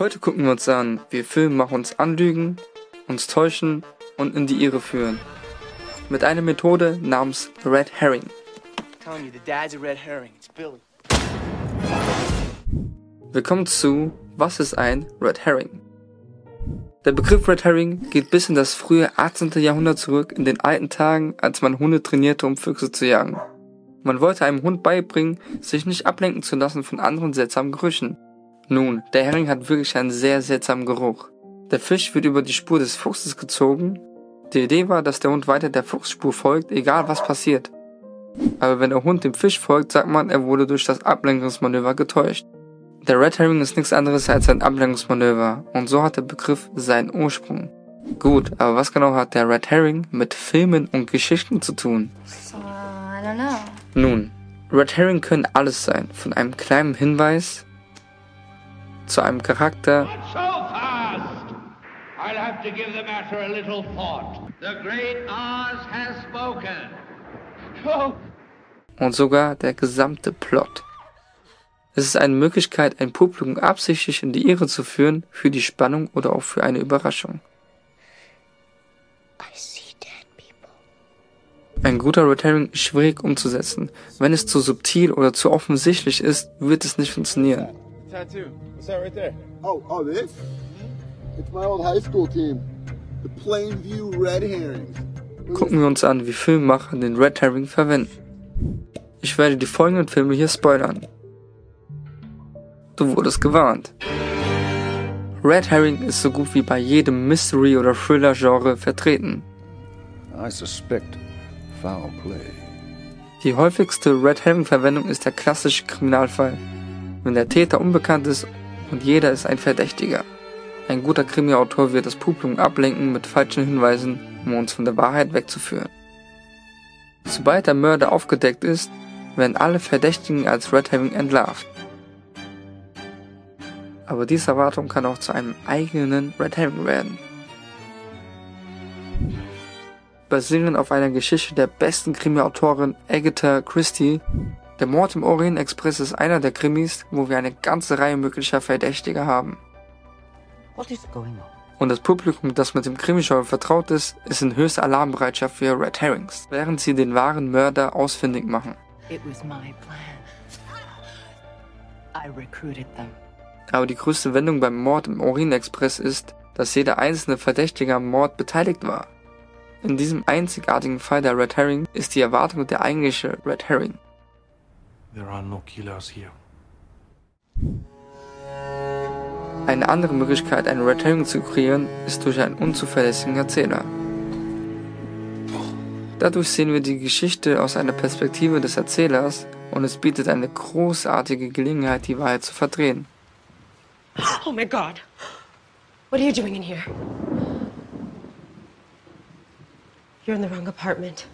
Heute gucken wir uns an, wie Filmemacher uns anlügen, uns täuschen und in die Irre führen. Mit einer Methode namens Red Herring. Willkommen zu Was ist ein Red Herring? Der Begriff Red Herring geht bis in das frühe 18. Jahrhundert zurück, in den alten Tagen, als man Hunde trainierte, um Füchse zu jagen. Man wollte einem Hund beibringen, sich nicht ablenken zu lassen von anderen seltsamen Gerüchen. Nun, der Hering hat wirklich einen sehr seltsamen Geruch. Der Fisch wird über die Spur des Fuchses gezogen. Die Idee war, dass der Hund weiter der Fuchsspur folgt, egal was passiert. Aber wenn der Hund dem Fisch folgt, sagt man, er wurde durch das Ablenkungsmanöver getäuscht. Der Red Herring ist nichts anderes als ein Ablenkungsmanöver und so hat der Begriff seinen Ursprung. Gut, aber was genau hat der Red Herring mit Filmen und Geschichten zu tun? So, I don't know. Nun, Red Herring können alles sein, von einem kleinen Hinweis zu einem Charakter Not so fast! I'll have to give the matter a little thought. The great Oz has spoken. Oh, und sogar der gesamte Plot. Es ist eine Möglichkeit, ein Publikum absichtlich in die Irre zu führen, für die Spannung oder auch für eine Überraschung. I see dead people. Ein guter Red Herring ist schwierig umzusetzen. Wenn es zu subtil oder zu offensichtlich ist, wird es nicht funktionieren. Tattoo. What's that right there? Oh, oh, this? It's my old high school team, the Plainview Red Herrings. Gucken wir uns an, wie Filmemacher den Red Herring verwenden. Ich werde die folgenden Filme hier spoilern. Du wurdest gewarnt. Red Herring ist so gut wie bei jedem Mystery- oder Thriller-Genre vertreten. I suspect foul play. Die häufigste Red Herring-Verwendung ist der klassische Kriminalfall, wenn der Täter unbekannt ist und jeder ist ein Verdächtiger. Ein guter Krimi-Autor wird das Publikum ablenken mit falschen Hinweisen, um uns von der Wahrheit wegzuführen. Sobald der Mörder aufgedeckt ist, werden alle Verdächtigen als Red Herring entlarvt. Aber diese Erwartung kann auch zu einem eigenen Red Herring werden. basierend auf einer Geschichte der besten Krimi-Autorin Agatha Christie. Der Mord im Orient Express ist einer der Krimis, wo wir eine ganze Reihe möglicher Verdächtiger haben. Und das Publikum, das mit dem Krimigenre vertraut ist, ist in höchster Alarmbereitschaft für Red Herrings, während sie den wahren Mörder ausfindig machen. Aber die größte Wendung beim Mord im Orient Express ist, dass jeder einzelne Verdächtige am Mord beteiligt war. In diesem einzigartigen Fall der Red Herring ist die Erwartung der eigentliche Red Herring. There are no killers here. Eine andere Möglichkeit, einen Red Herring zu kreieren, ist durch einen unzuverlässigen Erzähler. Dadurch sehen wir die Geschichte aus einer Perspektive des Erzählers und es bietet eine großartige Gelegenheit, die Wahrheit zu verdrehen. Oh my god. What are you doing in here? You're in the wrong apartment.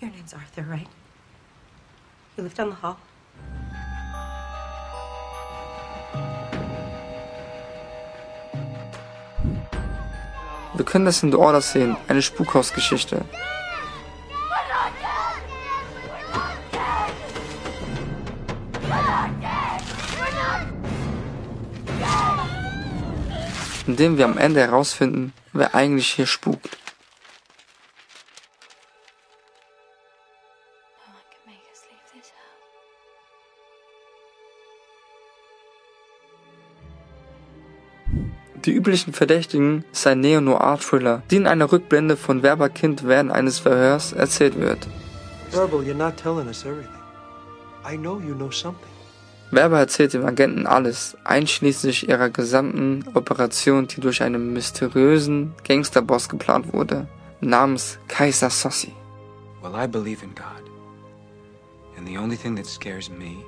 Your name's Arthur, right? You live down the hall? Wir können das in The Order sehen, eine Spukhausgeschichte. Indem wir am Ende herausfinden, wer eigentlich hier spukt. House. Die üblichen Verdächtigen ist ein Neo-Noir-Thriller, die in einer Rückblende von Werberkind während eines Verhörs erzählt wird. Verbal, you're not telling us everything. I know you know something. Werber erzählt dem Agenten alles, einschließlich ihrer gesamten Operation, die durch einen mysteriösen Gangsterboss geplant wurde, namens Kaiser Sossi. Well, I believe in God. And the only thing that scares me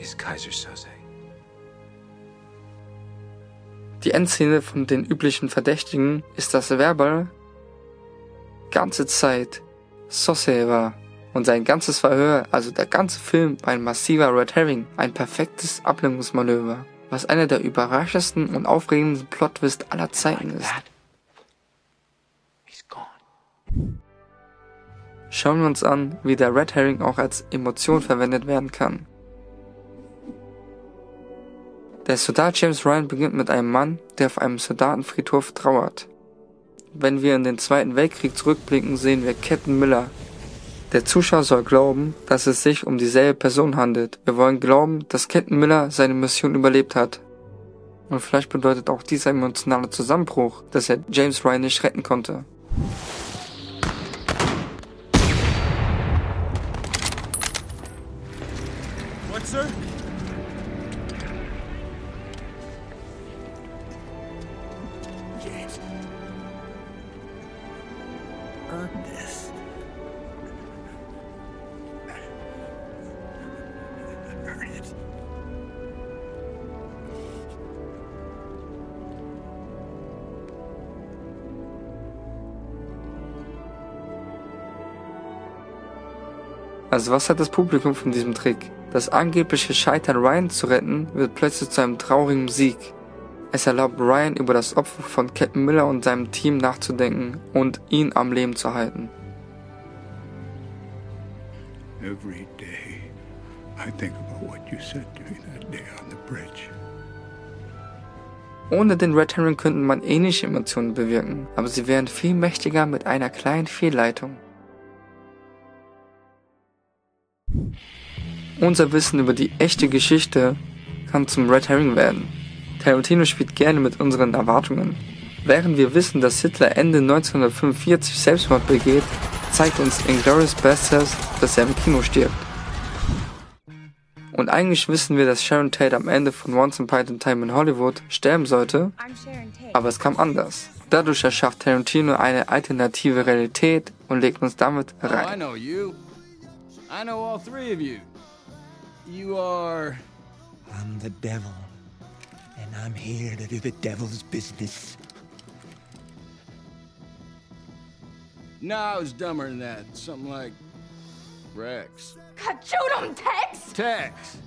is Kaiser Soze. Die Endszene von den üblichen Verdächtigen ist, dass Werber ganze Zeit Sossi war und sein ganzes Verhör, also der ganze Film, war ein massiver Red Herring, ein perfektes Ablenkungsmanöver, was einer der überraschendsten und aufregendsten Plot-Twists aller Zeiten ist. Schauen wir uns an, wie der Red Herring auch als Emotion verwendet werden kann. Der Soldat James Ryan beginnt mit einem Mann, der auf einem Soldatenfriedhof trauert. Wenn wir in den Zweiten Weltkrieg zurückblicken, sehen wir Captain Miller. Der Zuschauer soll glauben, dass es sich um dieselbe Person handelt. Wir wollen glauben, dass Captain Miller seine Mission überlebt hat. Und vielleicht bedeutet auch dieser emotionale Zusammenbruch, dass er James Ryan nicht retten konnte. Earn it. Also was hat das Publikum von diesem Trick? Das angebliche Scheitern Ryan zu retten wird plötzlich zu einem traurigen Sieg. Es erlaubt Ryan über das Opfer von Captain Miller und seinem Team nachzudenken und ihn am Leben zu halten. Every day, I think about what you said to me that day on the bridge. Ohne den Red Herring könnten man ähnliche Emotionen bewirken, aber sie wären viel mächtiger mit einer kleinen Fehlleitung. Unser Wissen über die echte Geschichte kann zum Red Herring werden. Tarantino spielt gerne mit unseren Erwartungen. Während wir wissen, dass Hitler Ende 1945 Selbstmord begeht, zeigt uns Inglourious Basterds, dass er im Kino stirbt. Und eigentlich wissen wir, dass Sharon Tate am Ende von Once Upon a Time in Hollywood sterben sollte, aber es kam anders. Dadurch erschafft Tarantino eine alternative Realität und legt uns damit Oh, I rein. know you. I know all three of you. You are. I'm the devil, I'm here to do the devil's business. No, I was dumber than that. Something like Rex. God, shoot him, Tex! Tex.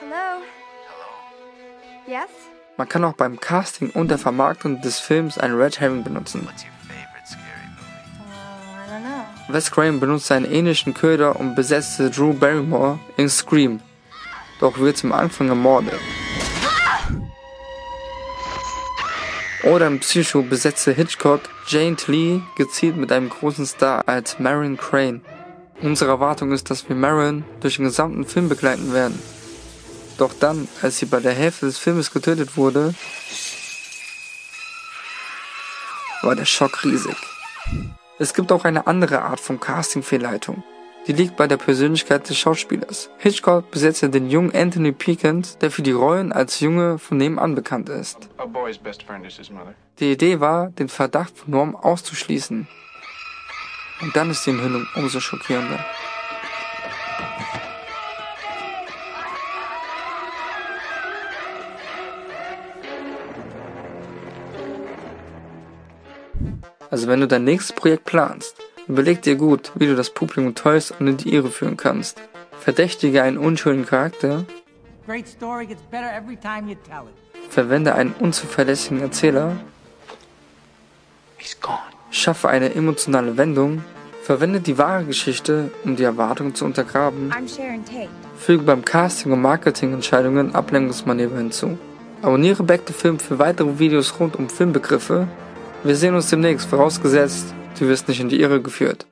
Hello? Yes? Man kann auch beim Casting und der Vermarktung des Films einen Red Herring benutzen. Know. Wes Craven benutzt einen ähnlichen Köder und besetzte Drew Barrymore in Scream, doch wird zum Anfang ermordet. Oder im Psycho besetzte Hitchcock Jane Lee gezielt mit einem großen Star als Marion Crane. Unsere Erwartung ist, dass wir Marion durch den gesamten Film begleiten werden. Doch dann, als sie bei der Hälfte des Filmes getötet wurde, war der Schock riesig. Es gibt auch eine andere Art von Casting-Fehlleitung. Die liegt bei der Persönlichkeit des Schauspielers. Hitchcock besetzte den jungen Anthony Pickens, der für die Rollen als Junge von nebenan bekannt ist. Die Idee war, den Verdacht von Norm auszuschließen. Und dann ist die Enthüllung umso schockierender. Also wenn du dein nächstes Projekt planst, überleg dir gut, wie du das Publikum täuschst und in die Irre führen kannst. Verdächtige einen unschuldigen Charakter, Great story gets better every time you tell it. verwende einen unzuverlässigen Erzähler, schaffe eine emotionale Wendung, verwende die wahre Geschichte, um die Erwartungen zu untergraben, I'm Sharon Tate. füge beim Casting und Marketingentscheidungen Ablenkungsmanöver hinzu. Abonniere Back to Film für weitere Videos rund um Filmbegriffe. Wir sehen uns demnächst, vorausgesetzt, du wirst nicht in die Irre geführt.